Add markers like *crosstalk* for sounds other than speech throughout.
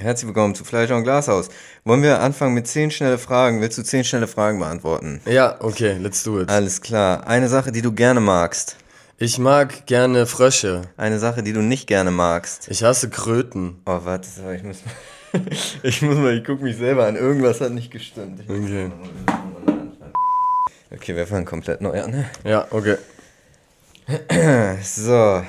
Herzlich willkommen zu Fleisch und Glashaus. Wollen wir anfangen mit zehn schnelle Fragen? Willst du zehn schnelle Fragen beantworten? Ja, okay, let's do it. Alles klar. Eine Sache, die du gerne magst. Ich mag gerne Frösche. Eine Sache, die du nicht gerne magst. Ich hasse Kröten. Oh, warte, ich muss mal. *laughs* ich muss mal, ich guck mich selber an. Irgendwas hat nicht gestimmt. Ich Okay. Okay, wir fangen komplett neu an. ne? Ja, okay. So.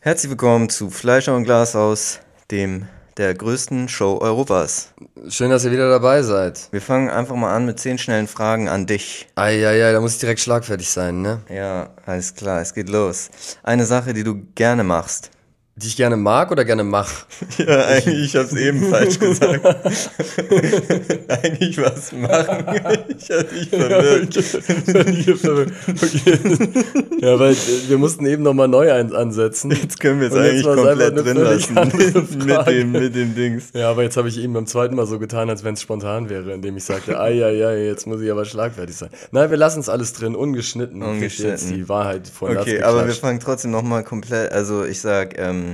Herzlich willkommen zu Fleischer und Glashaus, dem der größten Show Europas. Schön, dass ihr wieder dabei seid. Wir fangen einfach mal an mit zehn schnellen Fragen an dich. Eieiei, da muss ich direkt schlagfertig sein, ne? Ja, alles klar, es geht los. Eine Sache, die du gerne machst. Die ich gerne mag oder gerne mach? *laughs* Ja, eigentlich, ich hab's eben falsch gesagt. *laughs* eigentlich was machen. Ich hab dich verwirrt. okay. Ja, weil äh, wir mussten eben nochmal neu ein ansetzen. Jetzt können wir es eigentlich komplett drin lassen. *laughs* Mit, dem, mit dem Dings. Ja, aber jetzt habe ich eben beim zweiten Mal so getan, als wenn es spontan wäre, indem ich sagte, eieiei, jetzt muss ich aber schlagfertig sein. Nein, wir lassen es alles drin, ungeschnitten. Ungeschnitten. Jetzt die Wahrheit Latz Okay, aber wir fangen trotzdem nochmal komplett, also ich sag, ähm,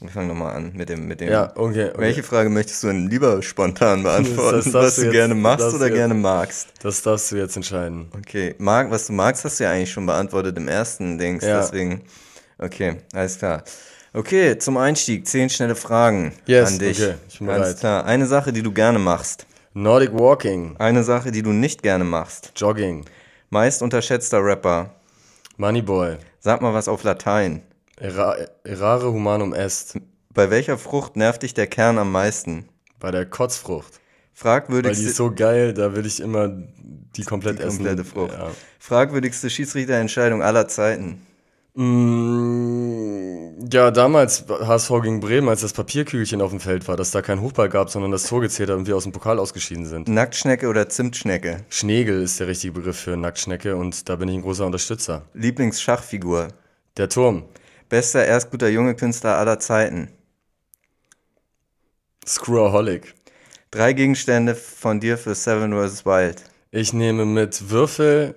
wir fangen nochmal an mit dem, mit dem. Ja, okay, okay. Welche Frage möchtest du denn lieber spontan beantworten? Das darfst was du jetzt- gerne machst oder jetzt- gerne magst? Das darfst du jetzt entscheiden. Okay, mag, was du magst, hast du ja eigentlich schon beantwortet im ersten Dings, Ja. deswegen. Okay, alles klar. Okay, zum Einstieg, zehn schnelle Fragen Yes, an dich. okay, ich bin Alles bereit. klar. Eine Sache, die du gerne machst. Nordic Walking, Eine Sache, die du nicht gerne machst. Jogging, Meist unterschätzter Rapper. Moneyboy, Sag mal was auf Latein. Errare humanum est, Bei welcher Frucht nervt dich der Kern am meisten? bei der Kotzfrucht. Weil die Fragwürdigste, ist so geil, da will ich immer die komplett die essen. komplette Frucht. Ja. Fragwürdigste Schiedsrichterentscheidung aller Zeiten. Mm, ja, damals HSV gegen Bremen, als das Papierkügelchen auf dem Feld war, dass da kein Hochball gab, sondern das Tor gezählt hat und wir aus dem Pokal ausgeschieden sind. Nacktschnecke oder Zimtschnecke? Schnegel ist der richtige Begriff für Nacktschnecke und da bin ich ein großer Unterstützer. Lieblingsschachfigur? Der Turm, Bester erstguter junge Künstler aller Zeiten. Screwaholic. Drei Gegenstände von dir für Seven vs. Wild. Ich nehme mit Würfel,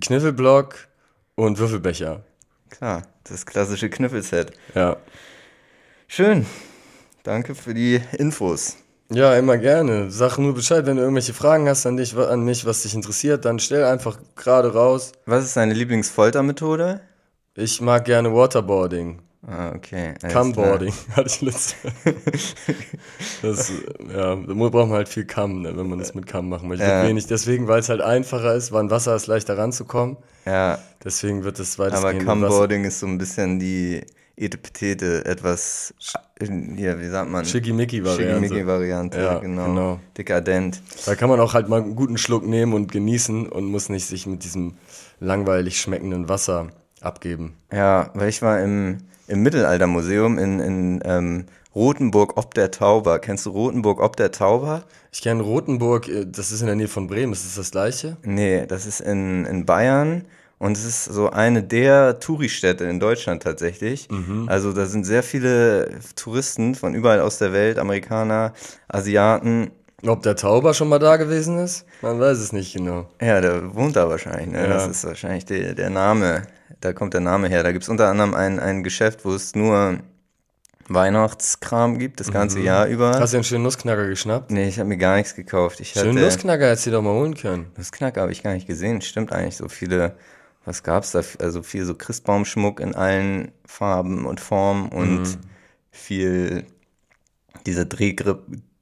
Kniffelblock und Würfelbecher. Klar, das klassische Knüffelset. Ja. Schön. Danke für die Infos. Ja, immer gerne. Sag nur Bescheid, wenn du irgendwelche Fragen hast an dich, an mich, was dich interessiert, dann stell einfach gerade raus. Was ist deine Lieblingsfoltermethode? Ich mag gerne Waterboarding. Ah, okay. Cumboarding *laughs* hatte ich letztes Das, ja, da braucht man halt viel Cum, ne, wenn man das mit Cum machen möchte. Ja. Wenig, deswegen, weil es halt einfacher ist, weil an Wasser ist leichter ranzukommen. Ja, Deswegen wird es aber weitestgehend Wasser. Cumboarding ist so ein bisschen die Etepetete, etwas, hier, wie sagt man? Schickimicki-Variante. Schickimicki-Variante, Ja, genau. genau. Dekadent. Da kann man auch halt mal einen guten Schluck nehmen und genießen und muss nicht sich mit diesem langweilig schmeckenden Wasser abgeben. Ja, weil ich war im, im Mittelaltermuseum in, in ähm, Rothenburg ob der Tauber. Kennst du Rothenburg ob der Tauber? Ich kenne Rothenburg, äh, das ist in der Nähe von Bremen, ist das das gleiche? Nee, das ist in, in Bayern und es ist so eine der Touristädte in Deutschland tatsächlich. Also da sind sehr viele Touristen von überall aus der Welt, Amerikaner, Asiaten. Ob der Tauber schon mal da gewesen ist? Man weiß es nicht genau. Ja, der wohnt da wahrscheinlich. Ne? Ja. Das ist wahrscheinlich der, der Name. Da kommt der Name her. Da gibt's unter anderem ein, ein Geschäft, wo es nur Weihnachtskram gibt, das ganze Jahr über. Hast du einen schönen Nussknacker geschnappt? Nee, ich habe mir gar nichts gekauft. Ich Schönen hatte, Nussknacker hättest du doch mal holen können. Nussknacker habe ich gar nicht gesehen. Stimmt eigentlich so viele. Was gab's da? Also viel so Christbaumschmuck in allen Farben und Formen und Mhm. viel diese Drehgrip,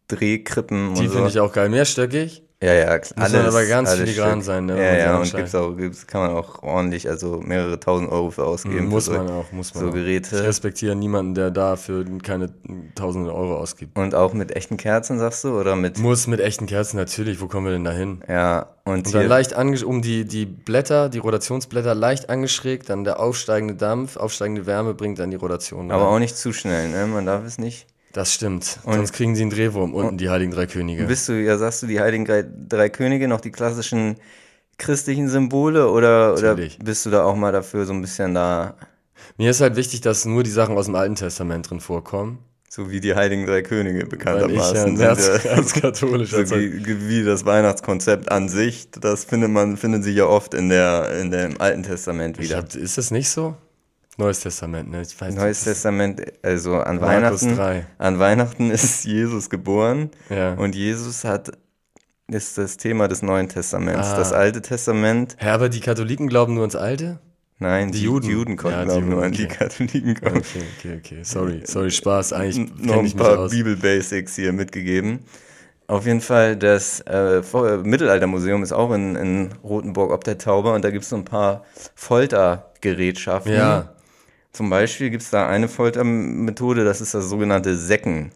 Drehkrippen Die und so. finde ich auch geil. Mehrstöckig? Ja, ja, klar. Muss aber ganz filigran sein, ne, Ja, ja, und gibt's auch, gibt's, kann man auch ordentlich, also mehrere tausend Euro für ausgeben. muss für so, man auch, muss man so auch. Geräte. Ich respektiere niemanden, der dafür keine tausende Euro ausgibt. Und auch mit echten Kerzen, sagst du? Oder mit, Muss mit echten Kerzen, natürlich. Wo kommen wir denn da hin? ja, und, Und dann leicht ange um die, die Blätter, die Rotationsblätter leicht angeschrägt, dann der aufsteigende Dampf, aufsteigende Wärme bringt dann die Rotation. aber rein. auch nicht zu schnell, ne? Man darf es nicht. Das stimmt. Sonst kriegen sie einen Drehwurm unten, die Heiligen Drei Könige. Bist du, ja, sagst du die Heiligen drei, drei Könige, noch die klassischen christlichen Symbole oder, oder bist du da auch mal dafür so ein bisschen da, Mir ist halt wichtig, dass nur die Sachen aus dem Alten Testament drin vorkommen. so wie die Heiligen drei Könige Weil ich bekanntermaßen ja ja- Herzkatholisch So wie, wie das Weihnachtskonzept an sich, das findet man, findet sich ja oft in der, in dem Alten Testament wieder. hab, ist das nicht so? Neues Testament, ne? Ich weiß, Neues Testament, also an Weihnachten. 3. An Weihnachten *laughs* ist Jesus geboren. Ja. Und Jesus hat ist das Thema des Neuen Testaments. Ah. Das Alte Testament. Ja, aber die Katholiken glauben nur ans Alte? Nein, die, die Juden. Juden konnten ja, glauben nur an die Katholiken kommen. Okay, okay, okay. Sorry, sorry, Spaß. Eigentlich noch ein paar Bibel-Basics hier mitgegeben. Auf jeden Fall, das äh, Mittelaltermuseum ist auch in, in Rothenburg ob der Tauber und da gibt es so ein paar Foltergerätschaften. Ja. Zum Beispiel gibt es da eine Foltermethode, das ist das sogenannte Säcken.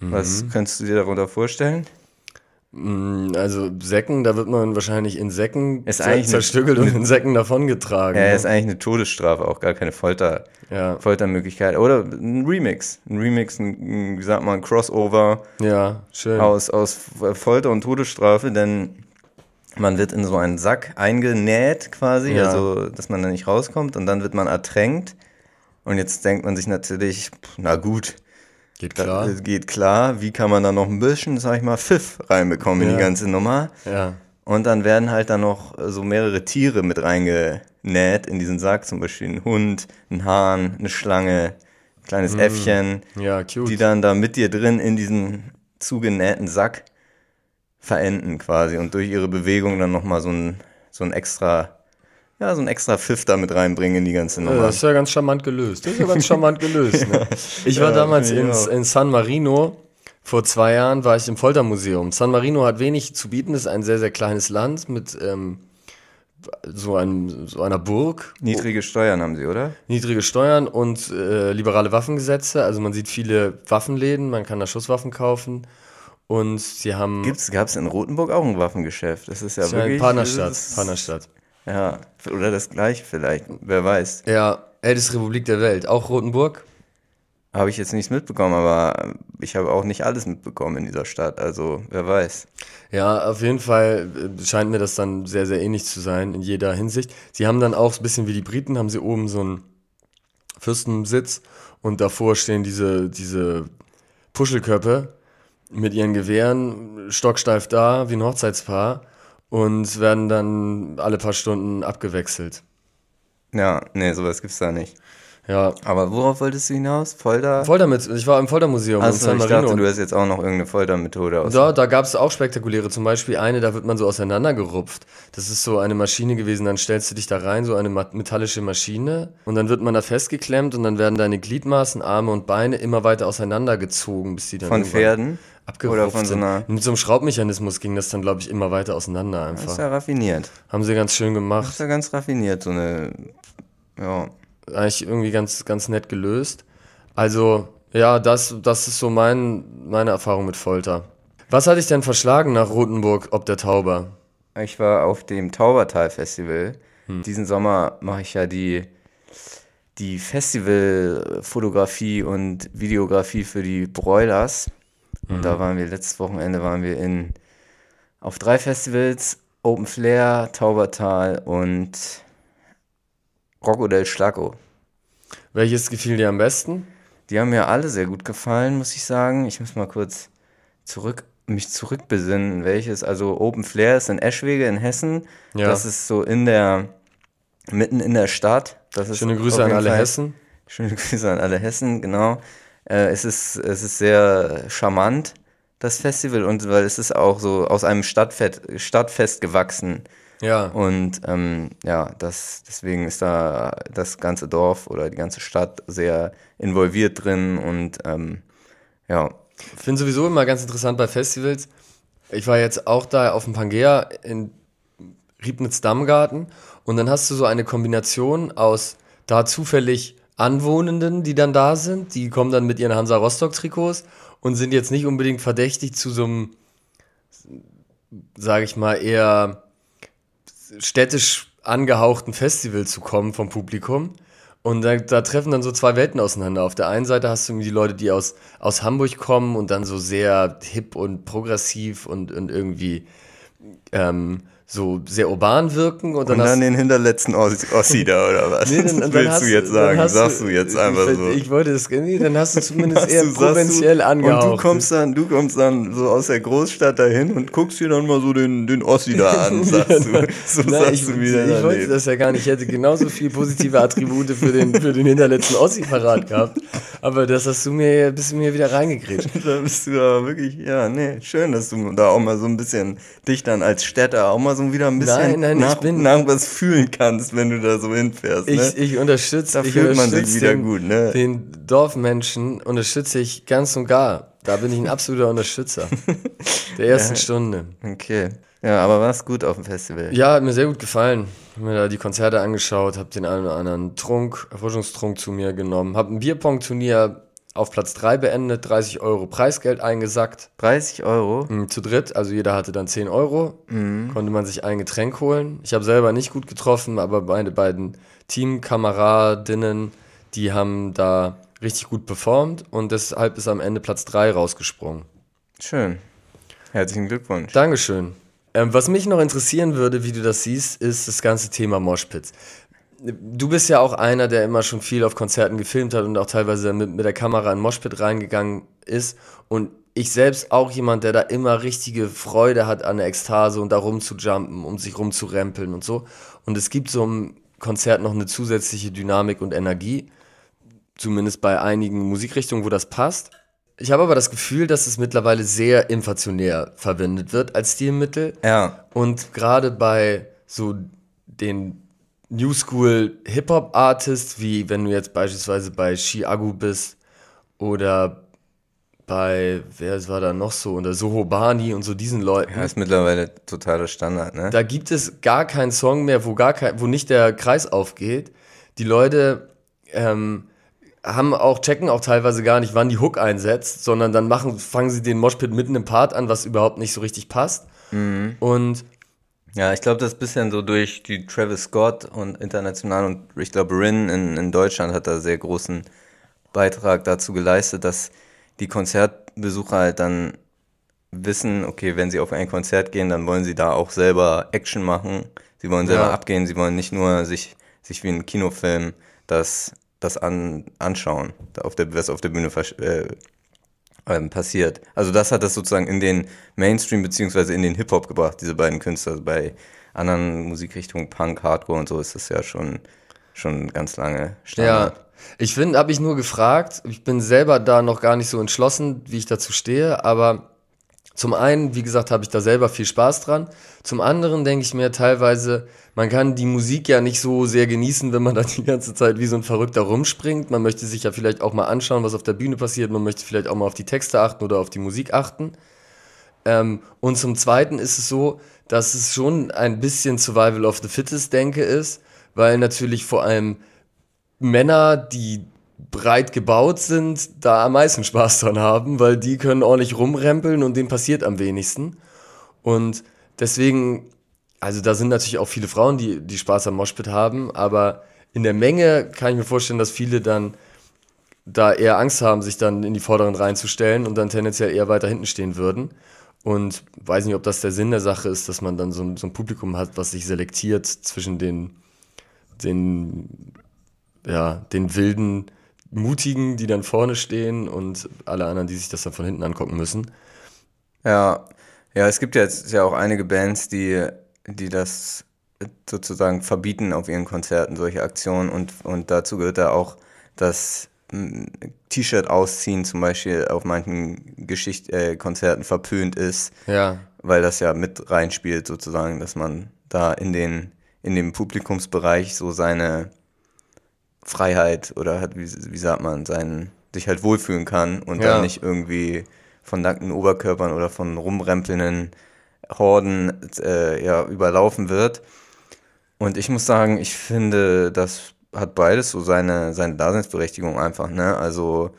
Mhm. Was könntest du dir darunter vorstellen? Mm, also Säcken, da wird man wahrscheinlich in Säcken ist zerstückelt und in Säcken davongetragen. Ja, ne? ist eigentlich eine Todesstrafe, auch gar keine Folter, ja. Foltermöglichkeit. Oder ein Remix. Ein Remix, ein, wie sagt man, ein Crossover. Ja, schön. Aus, aus Folter und Todesstrafe, denn man wird in so einen Sack eingenäht quasi, ja. also dass man da nicht rauskommt und dann wird man ertränkt und jetzt denkt man sich natürlich, na gut, geht klar. Das geht klar. Wie kann man da noch ein bisschen, sag ich mal, Pfiff reinbekommen ja. in die ganze Nummer? Ja. Und dann werden halt dann noch so mehrere Tiere mit reingenäht in diesen Sack, zum Beispiel ein Hund, ein Hahn, eine Schlange, ein kleines mm. Äffchen, ja, cute. die dann da mit dir drin in diesen zugenähten Sack verenden quasi und durch ihre Bewegung dann nochmal so ein, so ein extra ja, so ein extra Pfiff da mit reinbringen in die ganze Nummer. Ja, das ist ja ganz charmant gelöst. Das ist ja ganz *laughs* charmant gelöst. Ne? *laughs* Ich war ja, damals in, in San Marino. Vor zwei Jahren war ich im Foltermuseum. San Marino hat wenig zu bieten, ist ein sehr, sehr kleines Land mit ähm, so, einem, so einer Burg. Niedrige Steuern haben sie, oder? Niedrige Steuern und äh, liberale Waffengesetze. Also man sieht viele Waffenläden, man kann da Schusswaffen kaufen. Und sie haben. Gab es in Rotenburg auch ein Waffengeschäft? Das ist ja das wirklich. Partnerstadt. Partnerstadt. Ja, oder das gleiche vielleicht, wer weiß. Ja, älteste Republik der Welt, auch Rotenburg? Habe ich jetzt nichts mitbekommen, aber ich habe auch nicht alles mitbekommen in dieser Stadt, also wer weiß. Ja, auf jeden Fall äh, scheint mir das dann sehr, sehr ähnlich zu sein in jeder Hinsicht. Sie haben dann auch ein bisschen wie die Briten, haben sie oben so einen Fürstensitz und davor stehen diese, diese Puschelköpfe mit ihren Gewehren, stocksteif da, wie ein Hochzeitspaar und werden dann alle paar Stunden abgewechselt. Ja, nee, sowas gibt's da nicht. Ja. Aber worauf wolltest du hinaus? Folter? Folter mit, ich war im Foltermuseum Achso, in San Marino. ich dachte, du hast jetzt auch noch irgendeine Foltermethode aus. Da, da gab es auch spektakuläre, zum Beispiel eine, da wird man so auseinandergerupft. Das ist so eine Maschine gewesen, dann stellst du dich da rein, so eine metallische Maschine und dann wird man da festgeklemmt und dann werden deine Gliedmaßen, Arme und Beine immer weiter auseinandergezogen, bis die dann Von Pferden? Oder von so einer. Mit so einem Schraubmechanismus ging das dann, glaube ich, immer weiter auseinander einfach. Das ist ja raffiniert. Haben sie ganz schön gemacht. Das ist ja ganz raffiniert, so eine. Ja. Eigentlich irgendwie ganz, ganz nett gelöst. Also, ja, das, das ist so mein, meine Erfahrung mit Folter. Was hat dich denn verschlagen nach Rothenburg ob der Tauber? Ich war auf dem Taubertal-Festival. Hm. Diesen Sommer mache ich ja die, die Festivalfotografie und Videografie für die Broilers. Und mhm. da waren wir, letztes Wochenende waren wir in, auf drei Festivals, Open Flair, Taubertal und Rocco del Schlacco. Welches gefiel dir am besten? Die haben mir alle sehr gut gefallen, muss ich sagen. Ich muss mal kurz zurück, mich zurückbesinnen, welches. Also Open Flair ist in Eschwege in Hessen. Ja. Das ist so in der, mitten in der Stadt. Das ist Schöne Grüße an alle Fall, Hessen. Schöne *laughs* Grüße an alle Hessen, genau. Äh, es, ist, es ist sehr charmant, das Festival, und weil es ist auch so aus einem Stadtfest, Stadtfest gewachsen. Ja. Und ähm, ja, das, deswegen ist da das ganze Dorf oder die ganze Stadt sehr involviert drin und ähm, ja. Ich finde sowieso immer ganz interessant bei Festivals. Ich war jetzt auch da auf dem Pangea in Riebnitz-Dammgarten und dann hast du so eine Kombination aus da zufällig Anwohnenden, die dann da sind. Die kommen dann mit ihren Hansa Rostock-Trikots und sind jetzt nicht unbedingt verdächtig zu so einem, sage ich mal, eher städtisch angehauchten Festival zu kommen vom Publikum. Und da, da, treffen dann so zwei Welten auseinander. Auf der einen Seite hast du die Leute, die aus, aus Hamburg kommen und dann so sehr hip und progressiv und, und irgendwie ähm, so sehr urban wirken. Und dann, und dann den hinterletzten Ossi da, oder was? Nee, dann, was willst du jetzt sagen? Sagst du jetzt einfach ich, so? Ich wollte das, nee, dann hast du *laughs* zumindest eher du, provinziell angehaucht. Und du kommst dann, du kommst dann so aus der Großstadt dahin und guckst dir dann mal so den, den Ossi da an, *laughs* sagst du. *laughs* So Nein, sagst ich, du wieder ich wollte das ja gar nicht. Ich hätte genauso viele positive Attribute für den, für den hinterletzten Ossi parat gehabt. Aber das hast du mir, bist du mir wieder reingekriegt. da bist du aber wirklich, ja, nee, schön, dass du da auch mal so ein bisschen dich dann als Städter auch mal so wieder ein bisschen nein, nein, nach, bin, nach was fühlen kannst, wenn du da so hinfährst. Ich, ne? ich unterstütze, da fühlt man sich wieder den, gut, ne? Den Dorfmenschen unterstütze ich ganz und gar. Da bin ich ein absoluter Unterstützer *laughs* der ersten ja, Stunde. Okay. Ja, aber war es gut auf dem Festival? Ja, hat mir sehr gut gefallen. Hab mir da die Konzerte angeschaut, hab den einen oder anderen Trunk, Erfrischungstrunk zu mir genommen, hab ein Bierpong-Turnier auf Platz 3 beendet, 30 Euro Preisgeld eingesackt. 30 Euro? Mhm, zu dritt, also jeder hatte dann 10 Euro. Mhm. Konnte man sich ein Getränk holen. Ich habe selber nicht gut getroffen, aber meine beiden Teamkameradinnen, die haben da richtig gut performt und deshalb ist am Ende Platz 3 rausgesprungen. Schön. Herzlichen Glückwunsch. Dankeschön. Ähm, was mich noch interessieren würde, wie du das siehst, ist das ganze Thema Moshpits du bist ja auch einer, der immer schon viel auf Konzerten gefilmt hat und auch teilweise mit, mit der Kamera in Moshpit reingegangen ist. Und ich selbst auch jemand, der da immer richtige Freude hat an der Ekstase und da rumzujumpen, um sich rumzurempeln und so. Und es gibt so im Konzert noch eine zusätzliche Dynamik und Energie. Zumindest bei einigen Musikrichtungen, wo das passt. Ich habe aber das Gefühl, dass es mittlerweile sehr inflationär verwendet wird als Stilmittel. Ja. Und gerade bei so den New School Hip-Hop-Artist, wie wenn du jetzt beispielsweise bei Chiago bist oder bei, wer war da noch so, unter Soho Bani und so diesen Leuten. Ja, ist mittlerweile totaler Standard, ne? Da gibt es gar keinen Song mehr, wo, gar kein, wo nicht der Kreis aufgeht. Die Leute ähm, haben auch, checken auch teilweise gar nicht, wann die Hook einsetzt, sondern dann machen, fangen sie den Moshpit mitten im Part an, was überhaupt nicht so richtig passt. Mhm. Und ja, ich glaube, das ist ein bisschen so durch die Travis Scott und international und ich glaube, Rin in, in Deutschland hat da sehr großen Beitrag dazu geleistet, dass die Konzertbesucher halt dann wissen, okay, wenn sie auf ein Konzert gehen, dann wollen sie da auch selber Action machen. Sie wollen selber ja. abgehen, sie wollen nicht nur sich, sich wie ein Kinofilm das, das an, anschauen, auf der, was auf der Bühne äh, ähm, passiert. Also das hat das sozusagen in den Mainstream beziehungsweise in den Hip-Hop gebracht, diese beiden Künstler. Also bei anderen Musikrichtungen, Punk, Hardcore und so ist das ja schon, schon ganz lange Standard. Ja, ich finde, habe ich nur gefragt, ich bin selber da noch gar nicht so entschlossen, wie ich dazu stehe, aber zum einen, wie gesagt, habe ich da selber viel Spaß dran. Zum anderen denke ich mir teilweise, man kann die Musik ja nicht so sehr genießen, wenn man da die ganze Zeit wie so ein Verrückter rumspringt. Man möchte sich ja vielleicht auch mal anschauen, was auf der Bühne passiert. Man möchte vielleicht auch mal auf die Texte achten oder auf die Musik achten. Ähm, und zum Zweiten ist es so, dass es schon ein bisschen Survival of the Fittest Denke ist, weil natürlich vor allem Männer, die breit gebaut sind, da am meisten Spaß dran haben, weil die können ordentlich rumrempeln und denen passiert am wenigsten. Und deswegen, also da sind natürlich auch viele Frauen, die, die Spaß am Moshpit haben, aber in der Menge kann ich mir vorstellen, dass viele dann da eher Angst haben, sich dann in die Vorderen reinzustellen und dann tendenziell eher weiter hinten stehen würden. Und weiß nicht, ob das der Sinn der Sache ist, dass man dann so, so ein Publikum hat, was sich selektiert zwischen den, den, ja, den wilden Mutigen, die dann vorne stehen und alle anderen, die sich das dann von hinten angucken müssen. Ja, ja, es gibt jetzt ja auch einige Bands, die, die das sozusagen verbieten auf ihren Konzerten, solche Aktionen. Und, und dazu gehört ja auch das T-Shirt ausziehen zum Beispiel auf manchen Geschicht äh, Konzerten verpönt ist. Ja. Weil das ja mit reinspielt sozusagen, dass man da in den in dem Publikumsbereich so seine Freiheit oder hat, wie, wie sagt man, seinen, sich halt wohlfühlen kann und ja. dann nicht irgendwie von nackten Oberkörpern oder von rumrempelnden Horden äh, ja, überlaufen wird. Und ich muss sagen, ich finde, das hat beides so seine, seine Daseinsberechtigung einfach. Ne? Also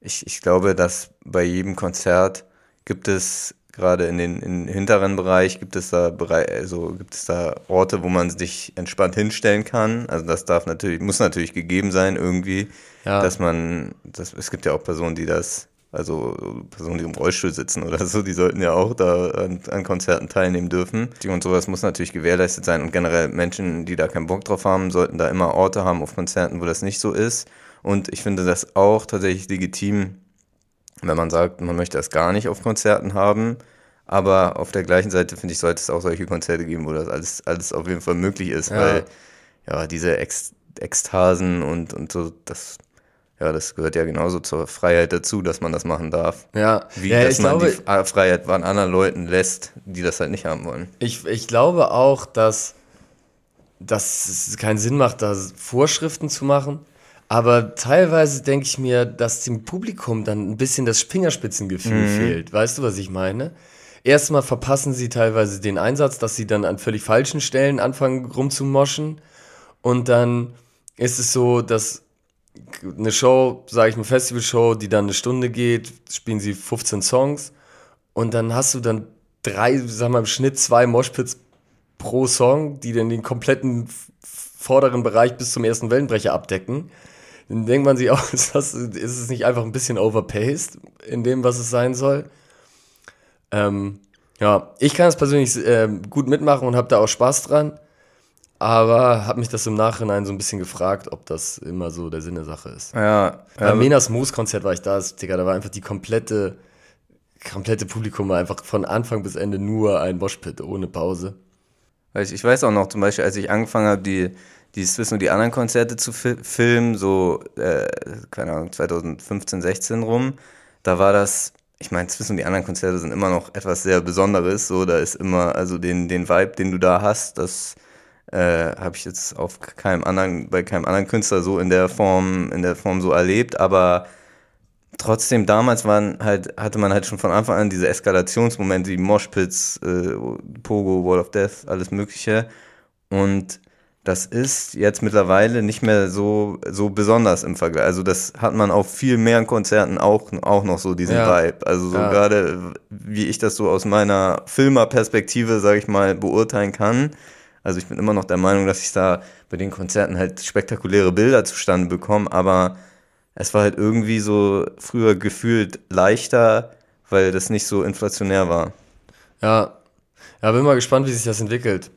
ich, ich glaube, dass bei jedem Konzert gibt es gerade in den in hinteren Bereich gibt es da also gibt es da Orte, wo man sich entspannt hinstellen kann. Also das darf natürlich, muss natürlich gegeben sein irgendwie, ja. dass man, das, es gibt ja auch Personen, die das also Personen, die im Rollstuhl sitzen oder so, die sollten ja auch da an, an Konzerten teilnehmen dürfen. Und sowas muss natürlich gewährleistet sein. Und generell Menschen, die da keinen Bock drauf haben, sollten da immer Orte haben auf Konzerten, wo das nicht so ist. Und ich finde das auch tatsächlich legitim, wenn man sagt, man möchte das gar nicht auf Konzerten haben. Aber auf der gleichen Seite finde ich, sollte es auch solche Konzerte geben, wo das alles, alles auf jeden Fall möglich ist, ja. weil ja, diese Ex Ekstasen und, und so, das, ja, das gehört ja genauso zur Freiheit dazu, dass man das machen darf. Ja, wie ja, dass man glaube, die Freiheit an anderen Leuten lässt, die das halt nicht haben wollen. Ich, ich glaube auch, dass, dass es keinen Sinn macht, da Vorschriften zu machen. Aber teilweise denke ich mir, dass dem Publikum dann ein bisschen das Fingerspitzengefühl mhm. fehlt. Weißt du, was ich meine? Erstmal verpassen sie teilweise den Einsatz, dass sie dann an völlig falschen Stellen anfangen rumzumoschen. Und dann ist es so, dass eine Show, sage ich eine Festivalshow, die dann eine Stunde geht, spielen sie 15 Songs und dann hast du dann drei, sag mal im Schnitt zwei Moshpits pro Song, die dann den kompletten vorderen Bereich bis zum ersten Wellenbrecher abdecken. Dann denkt man sich auch, *laughs* ist, das, ist es nicht einfach ein bisschen overpaced in dem, was es sein soll? Ähm, ja, ich kann es persönlich äh, gut mitmachen und habe da auch Spaß dran. Aber habe mich das im Nachhinein so ein bisschen gefragt, ob das immer so der Sinn der Sache ist. Ja. Beim ähm, Menas Moos Konzert war ich da, Digga, da war einfach die komplette, komplette Publikum war einfach von Anfang bis Ende nur ein Moshpit ohne Pause. Ich weiß auch noch zum Beispiel, als ich angefangen habe, die, die Swiss und die anderen Konzerte zu fi filmen, so, äh, keine Ahnung, 2015, 16 rum, da war das, ich meine, Swiss und die anderen Konzerte sind immer noch etwas sehr Besonderes, so, da ist immer, also den, den Vibe, den du da hast, das äh, habe ich jetzt auf keinem anderen, bei keinem anderen Künstler so in der Form, in der Form so erlebt, aber trotzdem damals waren halt, hatte man halt schon von Anfang an diese Eskalationsmomente, die Moshpits, äh, Pogo, Wall of Death, alles Mögliche. Und das ist jetzt mittlerweile nicht mehr so, so besonders im Vergleich. Also das hat man auf viel mehr Konzerten auch, auch noch so diesen ja. Vibe. Also so ja. gerade, wie ich das so aus meiner Filmerperspektive, sage ich mal, beurteilen kann, also ich bin immer noch der Meinung, dass ich da bei den Konzerten halt spektakuläre Bilder zustande bekomme, aber es war halt irgendwie so früher gefühlt leichter, weil das nicht so inflationär war. Ja, ja, bin mal gespannt, wie sich das entwickelt.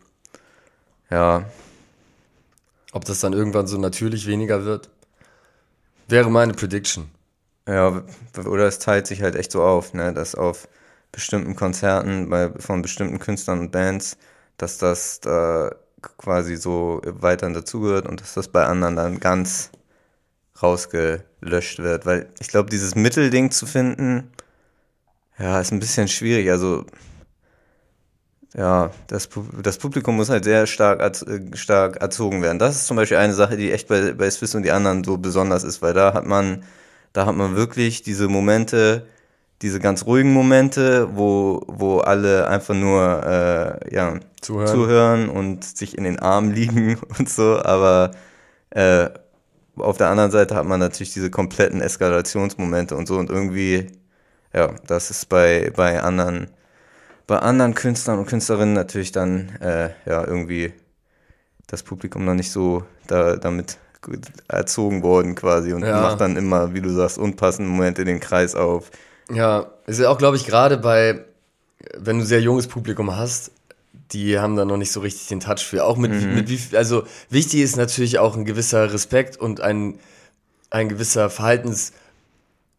Ja. Ob das dann irgendwann so natürlich weniger wird? Wäre meine Prediction. Ja, oder es teilt sich halt echt so auf, ne, dass auf bestimmten Konzerten bei, von bestimmten Künstlern und Bands dass das da quasi so weiterhin dazugehört und dass das bei anderen dann ganz rausgelöscht wird. Weil ich glaube, dieses Mittelding zu finden, ja, ist ein bisschen schwierig. Also, ja, das, das Publikum muss halt sehr stark, stark erzogen werden. Das ist zum Beispiel eine Sache, die echt bei, bei Swiss und die anderen so besonders ist, weil da hat man, da hat man wirklich diese Momente, diese ganz ruhigen Momente, wo, wo alle einfach nur äh, ja, zuhören. zuhören und sich in den Armen *laughs* liegen und so, aber äh, auf der anderen Seite hat man natürlich diese kompletten Eskalationsmomente und so und irgendwie, ja, das ist bei, bei anderen, bei anderen Künstlern und Künstlerinnen natürlich dann äh, ja irgendwie das Publikum noch nicht so da, damit erzogen worden quasi und ja. macht dann immer, wie du sagst, unpassende Momente den Kreis auf ja, ist ja auch, glaube ich, gerade bei, wenn du sehr junges Publikum hast, die haben da noch nicht so richtig den Touch für. Auch mit, mhm. mit wie, also wichtig ist natürlich auch ein gewisser Respekt und ein, ein gewisser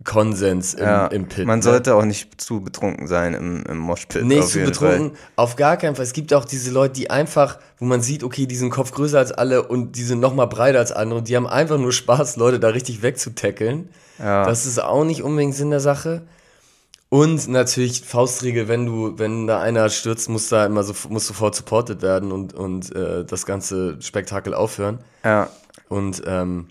Verhaltenskonsens im, ja, im Pit. Man ne? sollte auch nicht zu betrunken sein im, im Moshpit. Nicht zu betrunken, Fall. auf gar keinen Fall. Es gibt auch diese Leute, die einfach, wo man sieht, okay, die sind Kopf größer als alle und die sind noch mal breiter als andere und die haben einfach nur Spaß, Leute da richtig wegzutackeln. Ja. Das ist auch nicht unbedingt Sinn der Sache. Und natürlich Faustregel, wenn du, wenn da einer stürzt, muss da immer so, muss sofort supported werden und, und äh, das ganze Spektakel aufhören. Ja. Und ähm,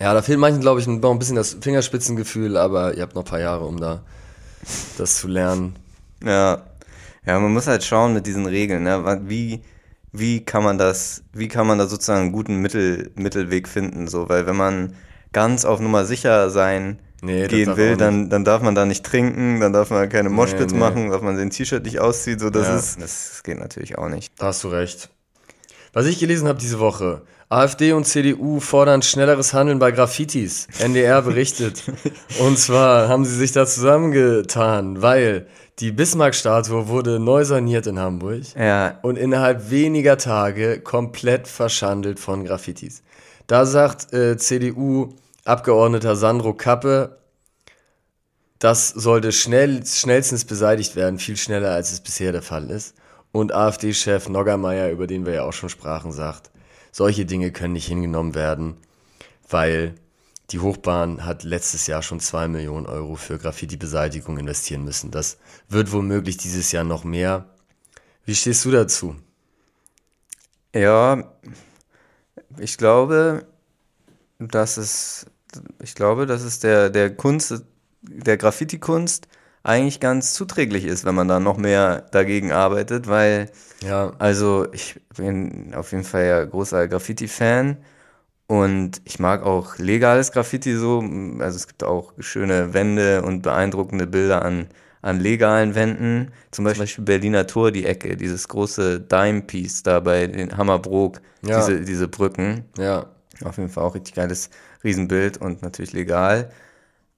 ja, da fehlt manchen, glaube ich, ein bisschen das Fingerspitzengefühl, aber ihr habt noch ein paar Jahre, um da das zu lernen. Ja. Ja, man muss halt schauen mit diesen Regeln, ne? Wie, wie kann man das, wie kann man da sozusagen einen guten Mittel, Mittelweg finden, so, weil wenn man ganz auf Nummer sicher sein nee, gehen will, dann, dann darf man da nicht trinken, dann darf man keine Moshpits nee, nee. machen, darf man sein T-Shirt nicht auszieht, so das ja. ist, das geht natürlich auch nicht. Da hast du recht. Was ich gelesen habe diese Woche. AfD und CDU fordern schnelleres Handeln bei Graffitis. NDR berichtet. *laughs* und zwar haben sie sich da zusammengetan, weil die Bismarck-Statue wurde neu saniert in Hamburg. Ja. Und innerhalb weniger Tage komplett verschandelt von Graffitis. Da sagt äh, CDU-Abgeordneter Sandro Kappe, das sollte schnell, schnellstens beseitigt werden, viel schneller als es bisher der Fall ist. Und AfD-Chef Noggermeier, über den wir ja auch schon sprachen, sagt, solche Dinge können nicht hingenommen werden, weil die Hochbahn hat letztes Jahr schon zwei Millionen Euro für Graffiti-Beseitigung investieren müssen. Das wird womöglich dieses Jahr noch mehr. Wie stehst du dazu? Ja, ich glaube, dass es, ich glaube, dass es der, der Kunst, der Graffiti-Kunst eigentlich ganz zuträglich ist, wenn man da noch mehr dagegen arbeitet, weil, Ja, also ich bin auf jeden Fall ja großer Graffiti-Fan und ich mag auch legales Graffiti so, also es gibt auch schöne Wände und beeindruckende Bilder an, an legalen Wänden, zum Beispiel Berliner Tor, die Ecke, dieses große Dime-Piece da bei den Hammerbrook, Ja. diese, diese Brücken, ja. auf jeden Fall auch richtig geiles Riesenbild und natürlich legal.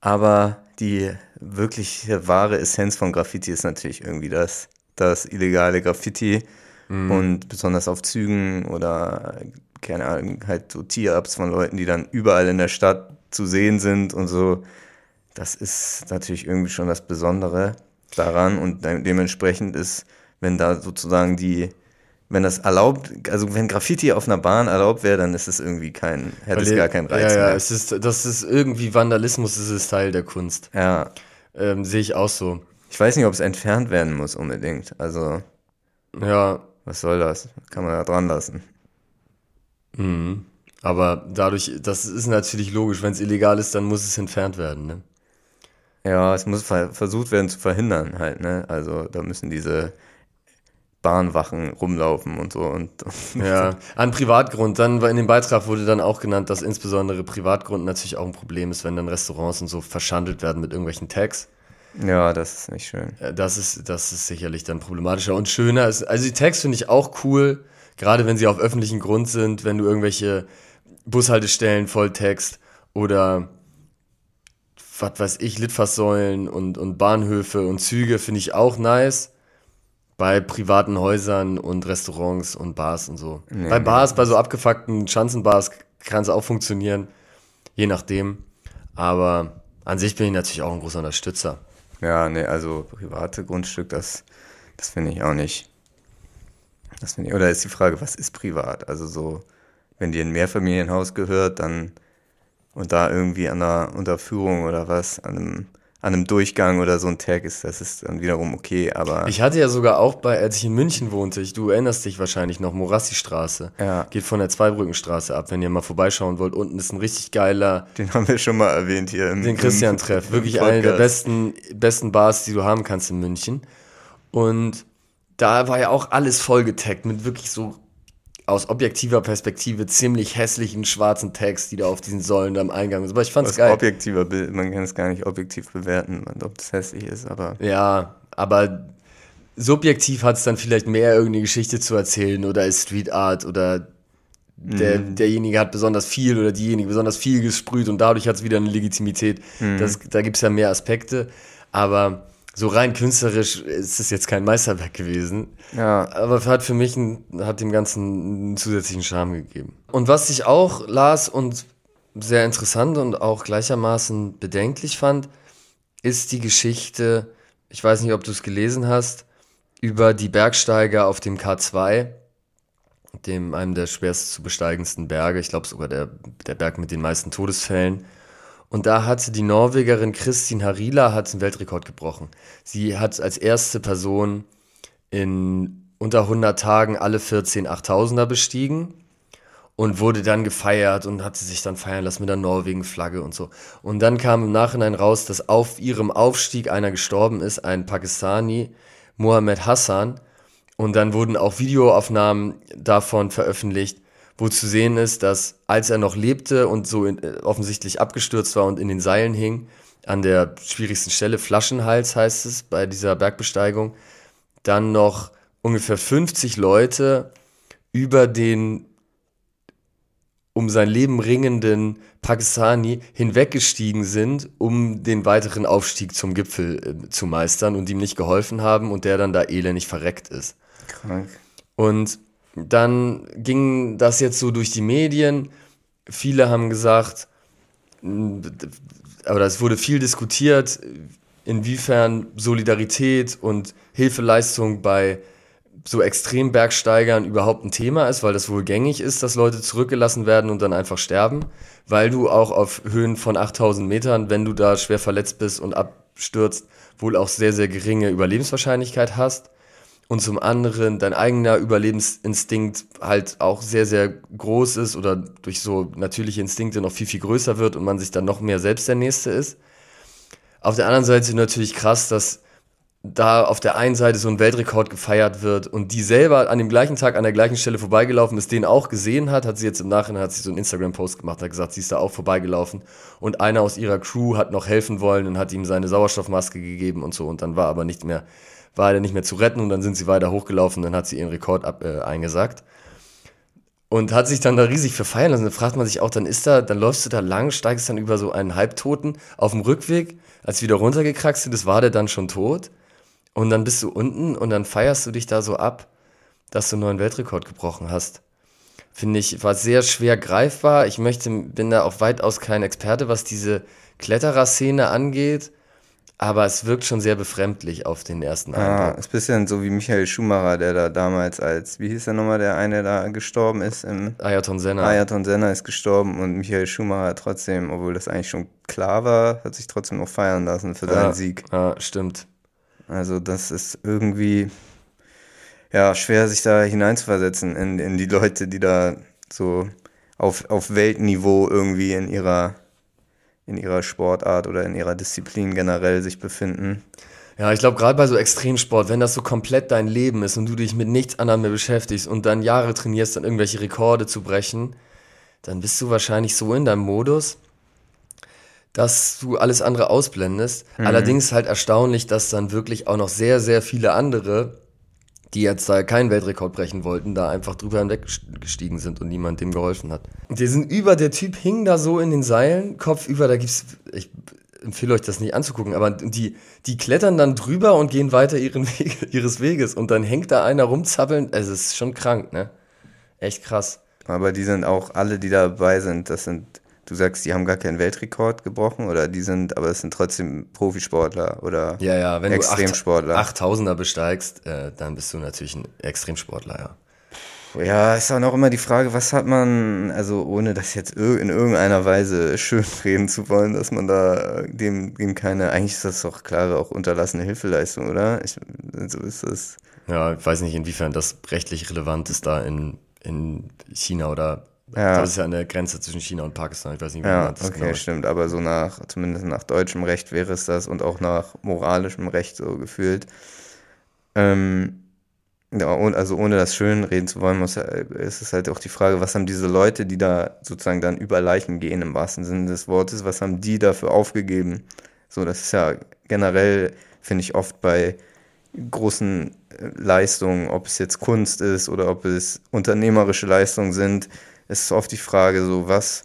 Aber die wirkliche wahre Essenz von Graffiti ist natürlich irgendwie das, das illegale Graffiti. Und besonders auf Zügen oder, keine Ahnung, halt so Tier-Ups von Leuten, die dann überall in der Stadt zu sehen sind und so. Das ist natürlich irgendwie schon das Besondere daran. Und de dementsprechend ist, wenn da sozusagen die, wenn das erlaubt, also wenn Graffiti auf einer Bahn erlaubt wäre, dann ist es irgendwie kein, hätte es gar keinen Reiz ja, ja, mehr. es ist, das ist irgendwie Vandalismus, das ist Teil der Kunst. Ja, Ähm, Sehe ich auch so. ich weiß nicht, ob es entfernt werden muss unbedingt. Also, Ja, was soll das? Kann man da dran lassen. mhm. aber dadurch, das ist natürlich logisch, wenn es illegal ist, dann muss es entfernt werden. Ne? Ja, es muss ver versucht werden zu verhindern halt, ne? Also, da müssen diese Bahnwachen rumlaufen und so und *laughs* Ja, an Privatgrund. Dann in dem Beitrag wurde dann auch genannt, dass insbesondere Privatgrund natürlich auch ein Problem ist, wenn dann Restaurants und so verschandelt werden mit irgendwelchen Tags. ja, das ist nicht schön. Äh, Das ist, das ist sicherlich dann problematischer und schöner. Ist, also die Tags finde ich auch cool, gerade wenn sie auf öffentlichem Grund sind, wenn du irgendwelche Bushaltestellen voll Text oder was weiß ich, Litfaßsäulen und, und Bahnhöfe und Züge finde ich auch nice. Bei privaten Häusern und Restaurants und Bars und so. Nee, bei nee. Bars, bei so abgefuckten Schanzenbars kann es auch funktionieren. Je nachdem. Aber an sich bin ich natürlich auch ein großer Unterstützer. Ja, nee, also private Grundstück, das, das finde ich auch nicht. Das finde ich, oder ist die Frage, was ist privat? Also so, wenn dir ein Mehrfamilienhaus gehört, dann und da irgendwie an der Unterführung oder was, an einem, an einem Durchgang oder so ein Tag ist, das ist dann wiederum okay, aber Ich hatte ja sogar auch bei, als ich in München wohnte, ich, du erinnerst dich wahrscheinlich noch, Morassi-Straße. Ja. Geht von der Zweibrückenstraße ab, wenn ihr mal vorbeischauen wollt. Unten ist ein richtig geiler, den haben wir schon mal erwähnt hier im den Christian-Treff. Wirklich eine der besten, besten Bars, die du haben kannst in München. Und da war ja auch alles vollgetaggt mit wirklich so aus objektiver Perspektive ziemlich hässlichen schwarzen Tags, die da auf diesen Säulen da am Eingang sind. Aber ich fand's Aus geil. objektiver Bild, man kann es gar nicht objektiv bewerten, ob das hässlich ist, aber Ja, aber subjektiv hat es dann vielleicht mehr irgendeine Geschichte zu erzählen oder ist Street Art oder der, derjenige hat besonders viel oder diejenige besonders viel gesprüht und dadurch hat es wieder eine Legitimität. Das, da gibt es ja mehr Aspekte. Aber so rein künstlerisch ist es jetzt kein Meisterwerk gewesen. ja, Aber hat für mich ein, hat dem Ganzen einen zusätzlichen Charme gegeben. Und was ich auch las und sehr interessant und auch gleichermaßen bedenklich fand, ist die Geschichte, ich weiß nicht, ob du es gelesen hast, über die Bergsteiger auf dem K2, dem einem der schwerst zu besteigendsten Berge, ich glaube sogar der, der Berg mit den meisten Todesfällen. Und da hatte die Norwegerin Kristin Harila hat den Weltrekord gebrochen. Sie hat als erste Person in unter 100 Tagen alle 14 8000er bestiegen und wurde dann gefeiert und hatte sich dann feiern lassen mit der Norwegen-Flagge und so. Und dann kam im Nachhinein raus, dass auf ihrem Aufstieg einer gestorben ist, ein Pakistani, Mohammed Hassan. Und dann wurden auch Videoaufnahmen davon veröffentlicht, wo zu sehen ist, dass als er noch lebte und so in, äh, offensichtlich abgestürzt war und in den Seilen hing, an der schwierigsten Stelle, Flaschenhals heißt es bei dieser Bergbesteigung, dann noch ungefähr 50 Leute über den um sein Leben ringenden Pakistani hinweggestiegen sind, um den weiteren Aufstieg zum Gipfel äh, zu meistern und ihm nicht geholfen haben und der dann da elendig verreckt ist. Krank. Und dann ging das jetzt so durch die Medien. Viele haben gesagt, aber es wurde viel diskutiert, inwiefern Solidarität und Hilfeleistung bei so Extrembergsteigern überhaupt ein Thema ist, weil das wohl gängig ist, dass Leute zurückgelassen werden und dann einfach sterben, weil du auch auf Höhen von 8000 Metern, wenn du da schwer verletzt bist und abstürzt, wohl auch sehr, sehr geringe Überlebenswahrscheinlichkeit hast und zum anderen dein eigener Überlebensinstinkt halt auch sehr, sehr groß ist oder durch so natürliche Instinkte noch viel, viel größer wird und man sich dann noch mehr selbst der Nächste ist. Auf der anderen Seite natürlich krass, dass da auf der einen Seite so ein Weltrekord gefeiert wird und die selber an dem gleichen Tag an der gleichen Stelle vorbeigelaufen ist, den auch gesehen hat, hat sie jetzt im Nachhinein hat sie so einen Instagram-Post gemacht, hat gesagt, sie ist da auch vorbeigelaufen und einer aus ihrer Crew hat noch helfen wollen und hat ihm seine Sauerstoffmaske gegeben und so und dann war aber nicht mehr, war er nicht mehr zu retten und dann sind sie weiter hochgelaufen, dann hat sie ihren Rekord ab, äh, eingesagt und hat sich dann da riesig verfeiern lassen. Dann fragt man sich auch, dann ist da, dann läufst du da lang, steigst dann über so einen Halbtoten auf dem Rückweg, als wieder runtergekraxt sind, das war der dann schon tot und dann bist du unten und dann feierst du dich da so ab, dass du einen neuen Weltrekord gebrochen hast. Finde ich, war sehr schwer greifbar. Ich möchte, bin da auch weitaus kein Experte, was diese Kletterer-Szene angeht. Aber es wirkt schon sehr befremdlich auf den ersten Eindruck. Ah, ist ein bisschen so wie Michael Schumacher, der da damals als, wie hieß der nochmal, der eine da gestorben ist im Ayrton Senna. Ayrton Senna ist gestorben und Michael Schumacher trotzdem, obwohl das eigentlich schon klar war, hat sich trotzdem noch feiern lassen für seinen Sieg. Ja, stimmt. Also das ist irgendwie ja schwer, sich da hineinzuversetzen in, in die Leute, die da so auf, auf Weltniveau irgendwie in ihrer, in ihrer Sportart oder in ihrer Disziplin generell sich befinden. Ja, ich glaube, gerade bei so Extremsport, wenn das so komplett dein Leben ist und du dich mit nichts anderem mehr beschäftigst und dann Jahre trainierst, dann irgendwelche Rekorde zu brechen, dann bist du wahrscheinlich so in deinem Modus, dass du alles andere ausblendest. Mhm. Allerdings halt erstaunlich, dass dann wirklich auch noch sehr, sehr viele andere, die jetzt da keinen Weltrekord brechen wollten, da einfach drüber hinweggestiegen sind und niemand dem geholfen hat. Die sind über, der Typ hing da so in den Seilen, Kopf über, da gibt's, ich empfehle euch das nicht anzugucken, aber die, die klettern dann drüber und gehen weiter ihren *laughs* Weg, ihres Weges und dann hängt da einer rumzappeln, es ist schon krank, ne? Echt krass. Aber die sind auch alle, die dabei sind, das sind du sagst, die haben gar keinen Weltrekord gebrochen oder die sind, aber es sind trotzdem Profisportler oder ja, ja, wenn Extremsportler. du 8000er besteigst, äh, dann bist du natürlich ein Extremsportler, ja. Ja, ist auch noch immer die Frage, was hat man, also ohne das jetzt in irgendeiner Weise schön *laughs* reden zu wollen, dass man da dem, dem keine, eigentlich ist das doch klare auch unterlassene Hilfeleistung, oder? Ich, so ist das. Ja, ich weiß nicht, inwiefern das rechtlich relevant ist da in, in China oder ja. Das ist ja an der Grenze zwischen China und Pakistan. Ich weiß nicht, wie ja, man das okay, genau stimmt. Aber so nach, zumindest nach deutschem Recht wäre es das und auch nach moralischem Recht so gefühlt. Ähm, ja, und also ohne das schön reden zu wollen, muss, ist es halt auch die Frage, was haben diese Leute, die da sozusagen dann über Leichen gehen, im wahrsten Sinne des Wortes, was haben die dafür aufgegeben? So, das ist ja generell, finde ich, oft bei großen äh, Leistungen, ob es jetzt Kunst ist oder ob es unternehmerische Leistungen sind, ist oft die Frage, so was,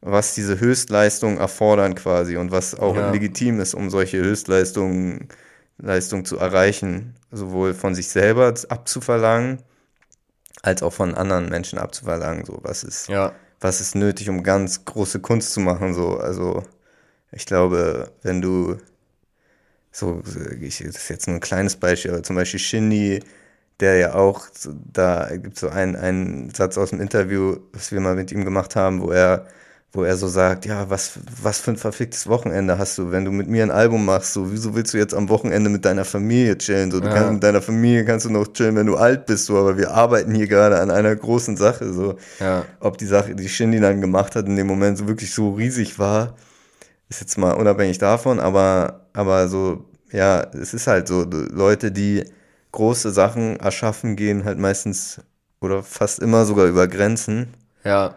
was diese Höchstleistungen erfordern quasi und was auch ja. legitim ist, um solche Höchstleistungen Leistung zu erreichen, sowohl von sich selber abzuverlangen, als auch von anderen Menschen abzuverlangen. So, was ist, ja. was ist nötig, um ganz große Kunst zu machen? So, also ich glaube, wenn du so, ich, das ist jetzt nur ein kleines Beispiel, aber zum Beispiel Shindy der ja auch, da gibt so einen, einen Satz aus dem Interview, was wir mal mit ihm gemacht haben, wo er, wo er so sagt, ja, was, was für ein verficktes Wochenende hast du, wenn du mit mir ein Album machst, so, wieso willst du jetzt am Wochenende mit deiner Familie chillen, so, du ja. kannst mit deiner Familie kannst du noch chillen, wenn du alt bist, so, aber wir arbeiten hier gerade an einer großen Sache, so, ja. ob die Sache, die Shindy dann gemacht hat, in dem Moment so wirklich so riesig war, ist jetzt mal unabhängig davon, aber, aber so, ja, es ist halt so, Leute, die, große Sachen erschaffen gehen halt meistens oder fast immer sogar über Grenzen. Ja.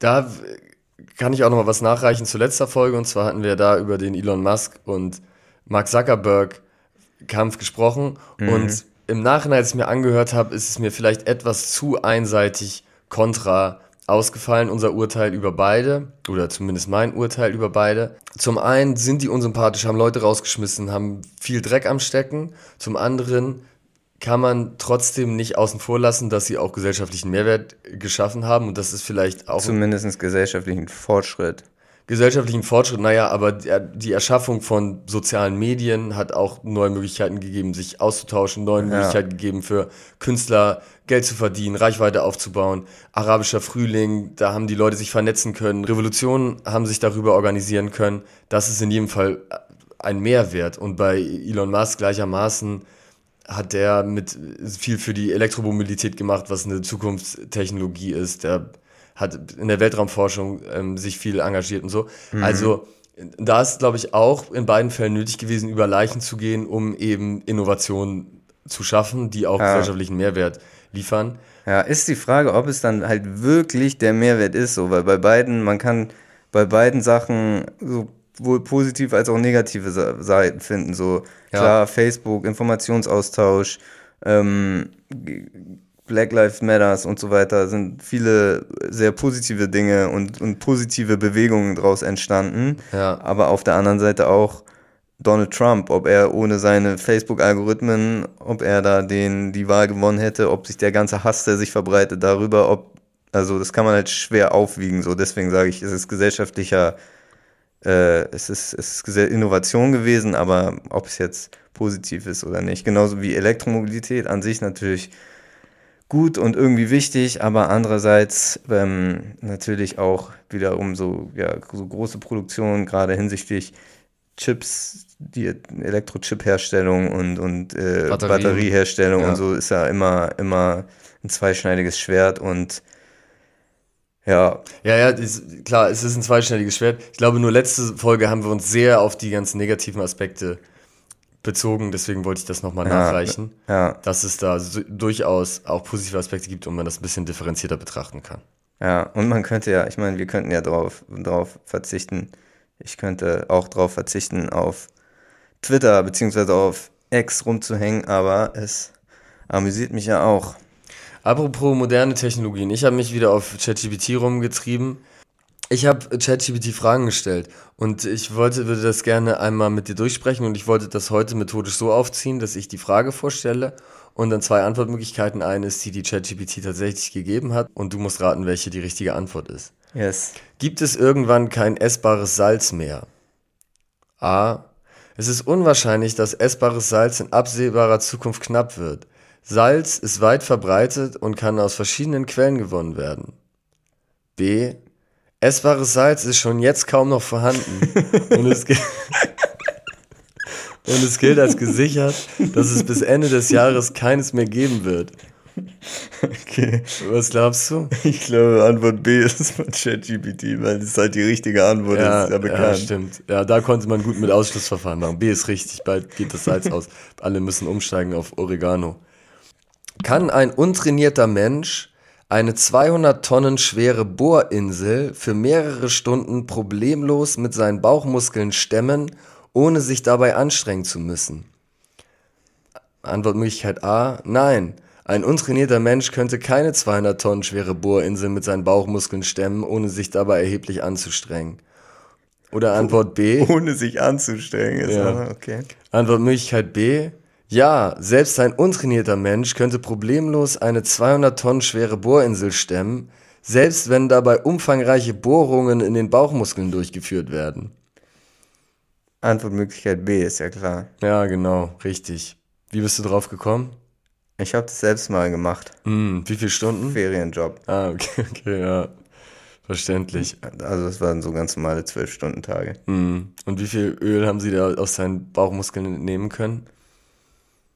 Da kann ich auch noch mal was nachreichen zur letzter Folge und zwar hatten wir da über den Elon Musk und Mark Zuckerberg Kampf gesprochen mhm. und im Nachhinein, als ich mir angehört habe, ist es mir vielleicht etwas zu einseitig kontra ausgefallen, unser Urteil über beide, oder zumindest mein Urteil über beide. Zum einen sind die unsympathisch, haben Leute rausgeschmissen, haben viel Dreck am Stecken. Zum anderen kann man trotzdem nicht außen vor lassen, dass sie auch gesellschaftlichen Mehrwert geschaffen haben und das ist vielleicht auch. Zumindest gesellschaftlichen Fortschritt gesellschaftlichen Fortschritt, naja, aber die Erschaffung von sozialen Medien hat auch neue Möglichkeiten gegeben, sich auszutauschen, neue ja. Möglichkeiten gegeben für Künstler, Geld zu verdienen, Reichweite aufzubauen. Arabischer Frühling, da haben die Leute sich vernetzen können. Revolutionen haben sich darüber organisieren können. Das ist in jedem Fall ein Mehrwert. Und bei Elon Musk gleichermaßen hat der mit viel für die Elektromobilität gemacht, was eine Zukunftstechnologie ist. Der hat in der Weltraumforschung ähm, sich viel engagiert und so. Mhm. Also da ist, glaube ich, auch in beiden Fällen nötig gewesen, über Leichen zu gehen, um eben Innovationen zu schaffen, die auch ja. gesellschaftlichen Mehrwert liefern. Ja, ist die Frage, ob es dann halt wirklich der Mehrwert ist, so, weil bei beiden, man kann bei beiden Sachen sowohl positive als auch negative Seiten finden. So ja. klar, Facebook, Informationsaustausch, ähm, Black Lives Matters und so weiter sind viele sehr positive Dinge und, und positive Bewegungen daraus entstanden. Ja. Aber auf der anderen Seite auch Donald Trump, ob er ohne seine Facebook-Algorithmen, ob er da den, die Wahl gewonnen hätte, ob sich der ganze Hass, der sich verbreitet, darüber, ob, also das kann man halt schwer aufwiegen. So, deswegen sage ich, es ist gesellschaftlicher, äh, es ist, es ist Innovation gewesen, aber ob es jetzt positiv ist oder nicht. Genauso wie Elektromobilität an sich natürlich gut und irgendwie wichtig, aber andererseits ähm, natürlich auch wiederum so, ja, so große Produktionen, gerade hinsichtlich Chips, die Elektrochip-Herstellung und, und äh, Batterieherstellung ja. und so ist ja immer, immer ein zweischneidiges Schwert und ja. Ja, ja, ist, klar, es ist ein zweischneidiges Schwert. Ich glaube, nur letzte Folge haben wir uns sehr auf die ganzen negativen Aspekte bezogen, deswegen wollte ich das nochmal ja, nachreichen, ja. dass es da so, durchaus auch positive Aspekte gibt und man das ein bisschen differenzierter betrachten kann. Ja, und man könnte ja, ich meine, wir könnten ja darauf drauf verzichten. Ich könnte auch darauf verzichten, auf Twitter beziehungsweise auf X rumzuhängen, aber es amüsiert mich ja auch. Apropos moderne Technologien, ich habe mich wieder auf ChatGPT rumgetrieben ich habe ChatGPT Fragen gestellt und ich wollte, würde das gerne einmal mit dir durchsprechen und ich wollte das heute methodisch so aufziehen, dass ich die Frage vorstelle und dann zwei Antwortmöglichkeiten. Eine ist die, die ChatGPT tatsächlich gegeben hat und du musst raten, welche die richtige Antwort ist. Yes. Gibt es irgendwann kein essbares Salz mehr? A. Es ist unwahrscheinlich, dass essbares Salz in absehbarer Zukunft knapp wird. Salz ist weit verbreitet und kann aus verschiedenen Quellen gewonnen werden. B. Essbares Salz ist schon jetzt kaum noch vorhanden. *laughs* und, es gilt, und es gilt als gesichert, dass es bis Ende des Jahres keines mehr geben wird. Okay. Was glaubst du? Ich glaube, Antwort B ist von ChatGPT, weil das ist halt die richtige Antwort, ja, das ist ja bekannt. Ja, stimmt. Ja, da konnte man gut mit Ausschlussverfahren machen. B ist richtig, bald geht das Salz aus. Alle müssen umsteigen auf Oregano. Kann ein untrainierter Mensch eine 200 Tonnen schwere Bohrinsel für mehrere Stunden problemlos mit seinen Bauchmuskeln stemmen, ohne sich dabei anstrengen zu müssen? Antwortmöglichkeit A, nein. Ein untrainierter Mensch könnte keine 200 Tonnen schwere Bohrinsel mit seinen Bauchmuskeln stemmen, ohne sich dabei erheblich anzustrengen. Oder Antwort B. *laughs* Ohne sich anzustrengen, ist ja. okay. Antwortmöglichkeit B. Ja, selbst ein untrainierter Mensch könnte problemlos eine 200 Tonnen schwere Bohrinsel stemmen, selbst wenn dabei umfangreiche Bohrungen in den Bauchmuskeln durchgeführt werden. Antwortmöglichkeit B ist ja klar. Ja, genau, richtig. Wie bist du drauf gekommen? Ich habe das selbst mal gemacht. Mm, wie viele Stunden? Ferienjob. Ah, okay, *laughs* okay, ja. Verständlich. Also es waren so ganz normale 12-Stunden-Tage. Mm. Und wie viel Öl haben Sie da aus seinen Bauchmuskeln nehmen können?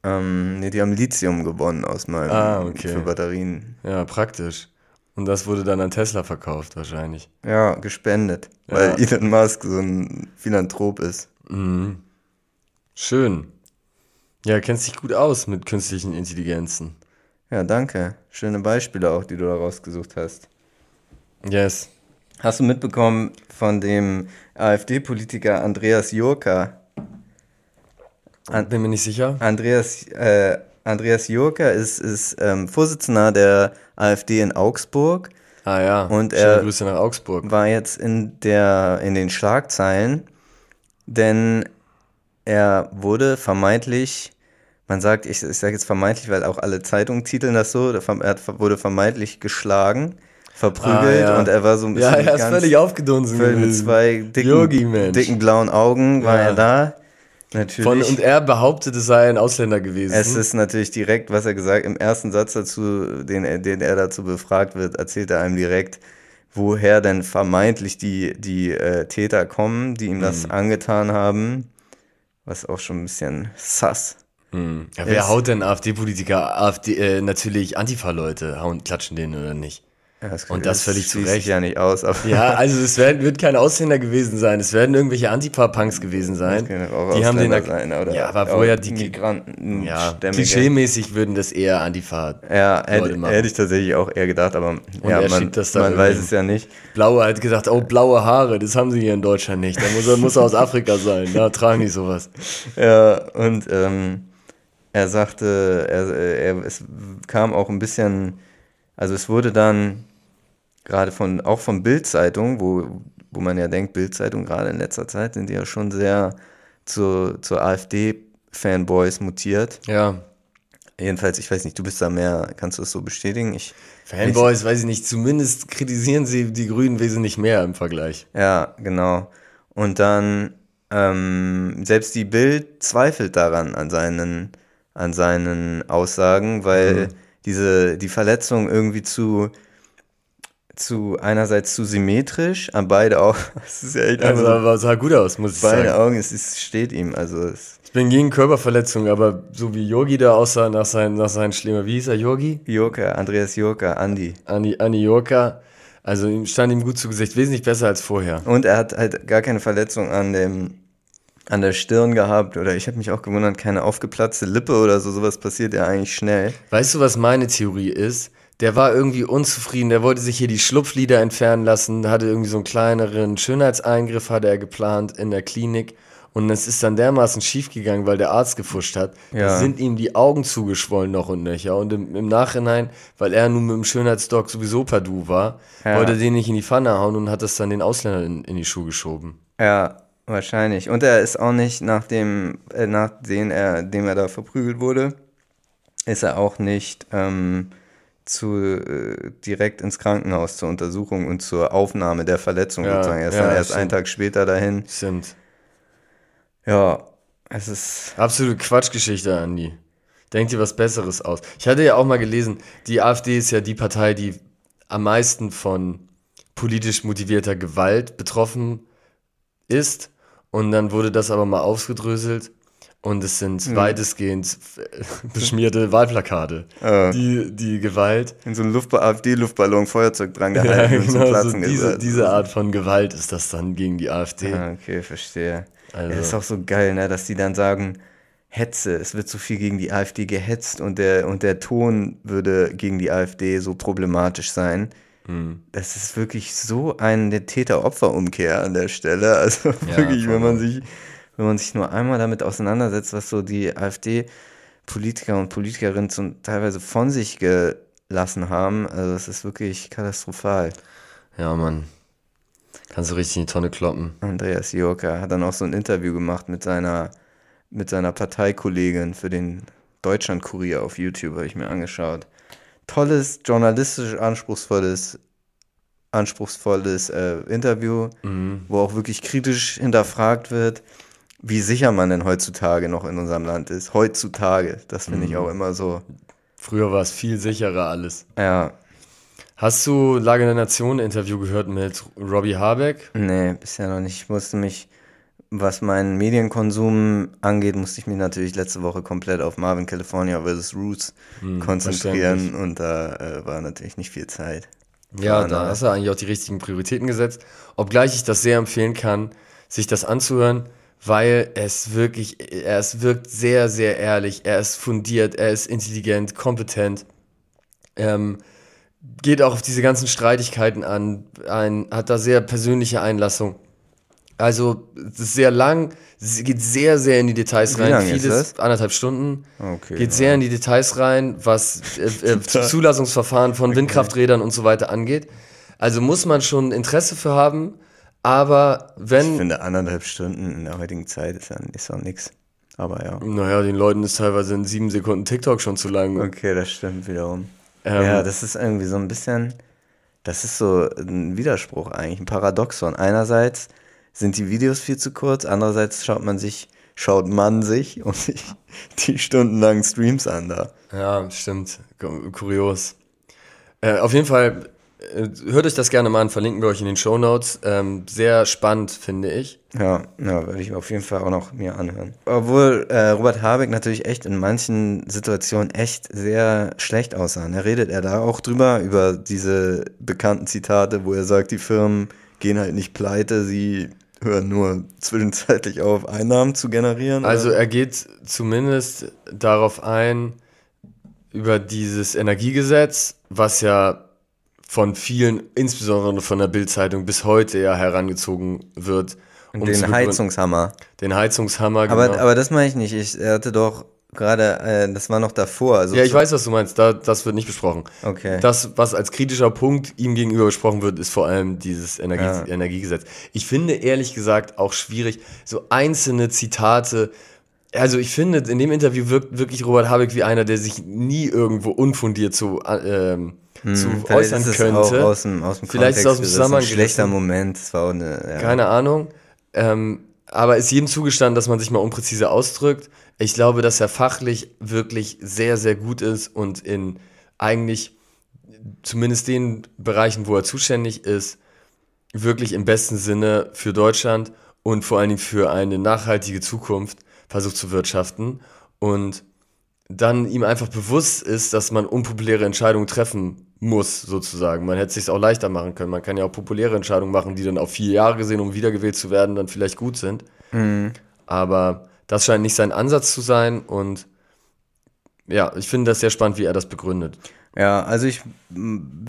Ähm, nee, die haben Lithium gewonnen aus meinem ah, okay. für Batterien. Ja, praktisch. Und das wurde dann an Tesla verkauft wahrscheinlich. Ja, gespendet, ja. weil Elon Musk so ein Philanthrop ist. Mhm. Schön. Ja, kennst dich gut aus mit künstlichen Intelligenzen. Ja, danke. Schöne Beispiele auch, die du da rausgesucht hast. Yes. Hast du mitbekommen von dem AfD-Politiker Andreas Jurka, An Bin mir nicht sicher. Andreas, äh, Andreas Jurka ist, ist ähm, Vorsitzender der AfD in Augsburg. Ah ja, Und schöne er Grüße nach Augsburg. war jetzt in, der, in den Schlagzeilen, denn er wurde vermeintlich, man sagt, ich, ich sage jetzt vermeintlich, weil auch alle Zeitungen titeln das so, er wurde vermeintlich geschlagen, verprügelt Ah, ja. und er war so ein Ja, bisschen er ist ganz völlig aufgedunsen völlig mit zwei dicken, dicken blauen Augen war Ja. er da. Natürlich. Von, und er behauptet, es sei ein Ausländer gewesen. Es ist natürlich direkt, was er gesagt im ersten Satz dazu, den, er- den er dazu befragt wird, erzählt er einem direkt, woher denn vermeintlich die, die äh, Täter kommen, die ihm das Mhm. angetan haben. Was auch schon ein bisschen sass. Hm. ja, wer ist- haut denn AfD-Politiker, AfD, äh, natürlich Antifa-Leute, hauen, klatschen denen oder nicht? Ja, das, Und das völlig zu Recht. ja nicht aus, Ja, also es werden, *laughs* wird kein Ausländer gewesen sein, es werden irgendwelche Antifa-Punks gewesen sein. auch Die haben den, sein, oder ja, aber woher die, Migranten, ja, klischeemäßig würden das eher Antifa Ja, hätte, hätte ich tatsächlich auch eher gedacht, aber ja, man, das man weiß es ja nicht. Blaue hat gedacht, oh, blaue Haare, das haben sie hier in Deutschland nicht. Da muss er, muss er aus Afrika sein, da tragen die sowas. *laughs* Ja, und ähm, er sagte, er, er, es kam auch ein bisschen, also es wurde dann gerade von, auch von Bild-Zeitung, wo, wo man ja denkt, Bild-Zeitung gerade in letzter Zeit sind die ja schon sehr zu, zur AfD-Fanboys mutiert. Ja, Jedenfalls, ich weiß nicht, du bist da mehr, kannst du das so bestätigen? Ich, Fanboys, weiß ich nicht, zumindest kritisieren sie die Grünen wesentlich mehr im Vergleich. Ja, genau. Und dann, ähm, selbst die Bild zweifelt daran an seinen, an seinen Aussagen, weil diese, die Verletzung irgendwie zu, zu einerseits zu symmetrisch, an beide Augen, *laughs* es ist ja echt, Also, aber sah gut aus, muss ich beide sagen. Augen, es ist, steht ihm, also es, Ich bin gegen Körperverletzungen, aber so wie Yogi da aussah nach seinen, nach seinen Schlimmer, wie hieß er, Yogi? Jurka, Andreas Jurka, Andi. Anni, Anni Jorka. Also ihm stand ihm gut zu Gesicht, wesentlich besser als vorher. Und er hat halt gar keine Verletzung an dem, an der Stirn gehabt, oder ich habe mich auch gewundert, keine aufgeplatzte Lippe oder so, sowas passiert ja eigentlich schnell. Weißt du, was meine Theorie ist? Der war irgendwie unzufrieden, der wollte sich hier die Schlupflider entfernen lassen, hatte irgendwie so einen kleineren Schönheitseingriff, hatte er geplant in der Klinik. Und es ist dann dermaßen schief gegangen, weil der Arzt gefuscht hat. Da Ja. sind ihm die Augen zugeschwollen noch und nöcher. Und im, im Nachhinein, weil er nun mit dem Schönheitsdoc sowieso Padu war, Ja. wollte den nicht in die Pfanne hauen und hat das dann den Ausländern in, in die Schuhe geschoben. Ja, wahrscheinlich. Und er ist auch nicht, nachdem, äh, nachdem er, dem er da verprügelt wurde, ist er auch nicht ähm, zu, äh, direkt ins Krankenhaus zur Untersuchung und zur Aufnahme der Verletzung Ja, sozusagen. Er ist ja, dann erst stimmt. einen Tag später dahin. Stimmt. Ja, es ist. Absolute Quatschgeschichte, Andi. Denk dir was Besseres aus. Ich hatte ja auch mal gelesen, die AfD ist ja die Partei, die am meisten von politisch motivierter Gewalt betroffen ist. Und dann wurde das aber mal ausgedröselt. Und es sind weitestgehend *laughs* beschmierte Wahlplakate. Äh, Die, die Gewalt. in so einem Luftba AfD-Luftballon Feuerzeug dran *laughs* Ja, gehalten und zum genau, so Platzen diese, diese Art von Gewalt ist das dann gegen die AfD. Ah, okay, verstehe. Also- Ja, das ist auch so geil, ne, dass die dann sagen, Hetze, es wird so viel gegen die AfD gehetzt und der, und der Ton würde gegen die AfD so problematisch sein. Hm. Das ist wirklich so eine Täter-Opfer-Umkehr an der Stelle. Also Ja, wirklich, wenn man sich, wenn man sich nur einmal damit auseinandersetzt, was so die AfD-Politiker und Politikerinnen zum, teilweise von sich gelassen haben, also das ist wirklich katastrophal. Ja, Mann. Kannst du richtig in die Tonne kloppen. Andreas Jurka hat dann auch so ein Interview gemacht mit seiner, mit seiner Parteikollegin für den Deutschlandkurier auf YouTube, habe ich mir angeschaut. Tolles, journalistisch anspruchsvolles, anspruchsvolles äh, Interview, wo auch wirklich kritisch hinterfragt wird, wie sicher man denn heutzutage noch in unserem Land ist. Heutzutage, das finde ich auch immer so. Früher war es viel sicherer alles. Ja, Hast du Lage der Nation Interview gehört mit Robbie Habeck? Nee, bisher noch nicht. Ich musste mich, was meinen Medienkonsum angeht, musste ich mich natürlich letzte Woche komplett auf Marvin California vs. Roots konzentrieren verständlich. und da äh, war natürlich nicht viel Zeit. Ja, da hast du eigentlich auch die richtigen Prioritäten gesetzt. Obgleich ich das sehr empfehlen kann, sich das anzuhören, weil es wirklich, er es wirkt sehr, sehr ehrlich, er ist fundiert, er ist intelligent, kompetent. Ähm, geht auch auf diese ganzen Streitigkeiten an, ein, hat da sehr persönliche Einlassung. Also, es ist sehr lang, es geht sehr, sehr in die Details Wie rein. lang ist Vieles, das? anderthalb Stunden. Okay, geht sehr in die Details rein, was äh, *laughs* äh, Zulassungsverfahren von Windkrafträdern und so weiter angeht. Also muss man schon Interesse für haben, aber Ich wenn, finde, anderthalb Stunden in der heutigen Zeit ist, ja, ist auch nix. Aber ja. naja, den Leuten ist teilweise in sieben Sekunden TikTok schon zu lang. Okay, das stimmt wiederum. Ähm, ja, das ist irgendwie so ein bisschen, das ist so ein Widerspruch eigentlich, ein Paradoxon. Einerseits sind die Videos viel zu kurz, andererseits schaut man sich, schaut man sich *laughs* und sich die stundenlangen Streams an da. Ja, stimmt. Ku- Kurios. Äh, auf jeden Fall, hört euch das gerne mal an, verlinken wir euch in den Show Notes. Ähm, sehr spannend, finde ich. Ja, ja, werde ich auf jeden Fall auch noch mir anhören. Obwohl äh, Robert Habeck natürlich echt in manchen Situationen echt sehr schlecht aussah. Er redet er da auch drüber, über diese bekannten Zitate, wo er sagt, die Firmen gehen halt nicht pleite, sie hören nur *laughs* zwischenzeitlich auf, Einnahmen zu generieren. Also er geht zumindest darauf ein, über dieses Energiegesetz, was ja von vielen, insbesondere von der Bildzeitung, bis heute ja herangezogen wird. um den Heizungshammer. Den Heizungshammer, Aber, genau. aber das meine ich nicht. Ich, hatte doch gerade, äh, das war noch davor. Also ja, ich weiß, was du meinst. Da, das wird nicht besprochen. Okay. Das, was als kritischer Punkt ihm gegenüber besprochen wird, ist vor allem dieses Energie Ja. Energiegesetz. Ich finde ehrlich gesagt auch schwierig, so einzelne Zitate. Also ich finde, in dem Interview wirkt wirklich Robert Habeck wie einer, der sich nie irgendwo unfundiert zu, äh, ähm, zu Hm, Vielleicht äußern ist könnte. Auch aus dem, aus dem Vielleicht ist es aus dem. Zusammenhang Ein schlechter. Moment. Es war eine, ja. Keine Ahnung. Ähm, aber ist jedem zugestanden, dass man sich mal unpräzise ausdrückt. Ich glaube, dass er fachlich wirklich sehr, sehr gut ist und in eigentlich zumindest den Bereichen, wo er zuständig ist, wirklich im besten Sinne für Deutschland und vor allen Dingen für eine nachhaltige Zukunft versucht zu wirtschaften und dann ihm einfach bewusst ist, dass man unpopuläre Entscheidungen treffen muss, sozusagen. Man hätte es sich auch leichter machen können. Man kann ja auch populäre Entscheidungen machen, die dann auf vier Jahre gesehen, um wiedergewählt zu werden, dann vielleicht gut sind. Aber das scheint nicht sein Ansatz zu sein und ja, ich finde das sehr spannend, wie er das begründet. Ja, also ich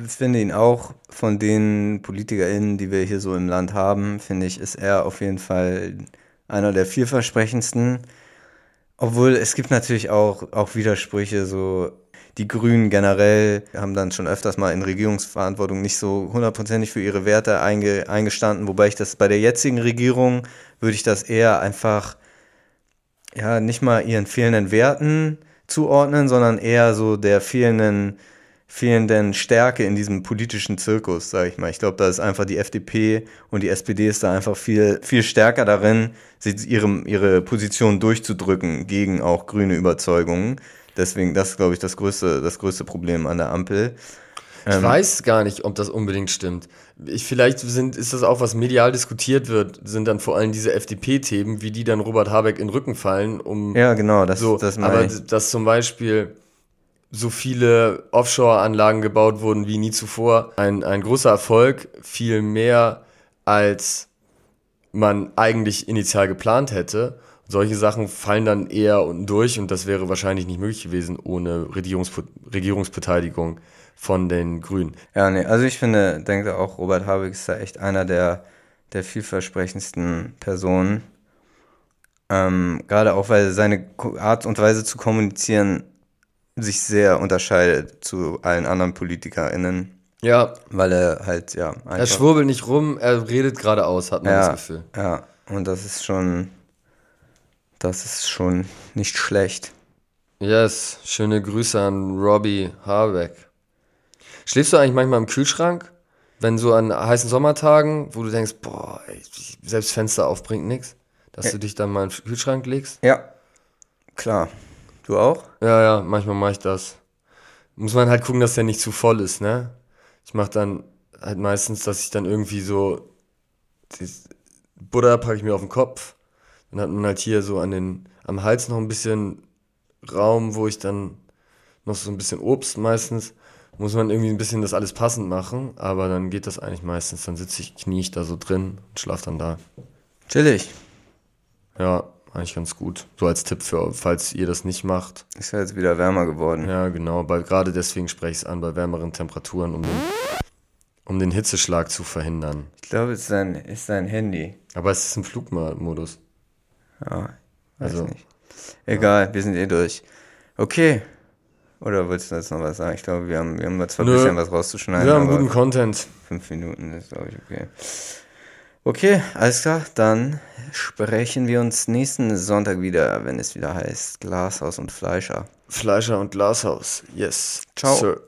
finde ihn auch von den PolitikerInnen, die wir hier so im Land haben, finde ich, ist er auf jeden Fall einer der vielversprechendsten. Obwohl es gibt natürlich auch, auch Widersprüche, so die Grünen generell haben dann schon öfters mal in Regierungsverantwortung nicht so hundertprozentig für ihre Werte einge, eingestanden, wobei ich das bei der jetzigen Regierung würde ich das eher einfach ja, nicht mal ihren fehlenden Werten zuordnen, sondern eher so der fehlenden, fehlenden Stärke in diesem politischen Zirkus, sage ich mal. Ich glaube, da ist einfach die FDP und die SPD ist da einfach viel, viel stärker darin, ihre, ihre Position durchzudrücken gegen auch grüne Überzeugungen. Deswegen, das ist, glaube ich, das größte, das größte Problem an der Ampel. Ich Ähm. weiß gar nicht, ob das unbedingt stimmt. Ich, vielleicht sind, ist das auch, was medial diskutiert wird, sind dann vor allem diese FDP-Themen, wie die dann Robert Habeck in den Rücken fallen, um Ja, genau, das, so, das meine aber ich. dass zum Beispiel so viele Offshore-Anlagen gebaut wurden wie nie zuvor, ein, ein großer Erfolg, viel mehr als man eigentlich initial geplant hätte. Solche Sachen fallen dann eher unten durch und das wäre wahrscheinlich nicht möglich gewesen ohne Regierungspo Regierungsbeteiligung von den Grünen. Ja, nee, also ich finde, denke auch, Robert Habeck ist da echt einer der, der vielversprechendsten Personen. Ähm, gerade auch, weil seine Art und Weise zu kommunizieren sich sehr unterscheidet zu allen anderen PolitikerInnen, Ja, weil er halt, ja, er schwurbelt nicht rum, er redet geradeaus, hat man ja, das Gefühl. ja, und das ist schon, das ist schon nicht schlecht. Yes, schöne Grüße an Robbie Habeck. Schläfst du eigentlich manchmal im Kühlschrank? Wenn so an heißen Sommertagen, wo du denkst, boah, selbst Fenster auf bringt nichts, dass du dich dann mal in den Kühlschrank legst? Ja, klar. Du auch? Ja, ja, manchmal mache ich das. Muss man halt gucken, dass der nicht zu voll ist, ne? Ich mache dann halt meistens, dass ich dann irgendwie so Butter packe ich mir auf den Kopf. Dann hat man halt hier so an den am Hals noch ein bisschen Raum, wo ich dann noch so ein bisschen Obst meistens muss man irgendwie ein bisschen das alles passend machen, aber dann geht das eigentlich meistens. Dann sitze ich, knie ich da so drin und schlaf dann da. Chillig. Ja, eigentlich ganz gut. So als Tipp für, falls ihr das nicht macht. Ist ja jetzt wieder wärmer geworden. Ja, genau. Bei, gerade deswegen spreche ich es an, bei wärmeren Temperaturen, um den um den Hitzeschlag zu verhindern. Ich glaube, es ist sein, ist sein Handy. Aber es ist im Flugmodus. Ja, weiß Also, nicht. Egal, wir sind eh durch. Okay. Oder willst du jetzt noch was sagen? Ich glaube, wir haben, wir haben zwar ein bisschen was rauszuschneiden, Wir haben guten Content. fünf Minuten ist, glaube ich, okay. Okay, alles klar. Dann sprechen wir uns nächsten Sonntag wieder, wenn es wieder heißt Glashaus und Fleischer. Fleischer und Glashaus. Yes. Ciao. Sir.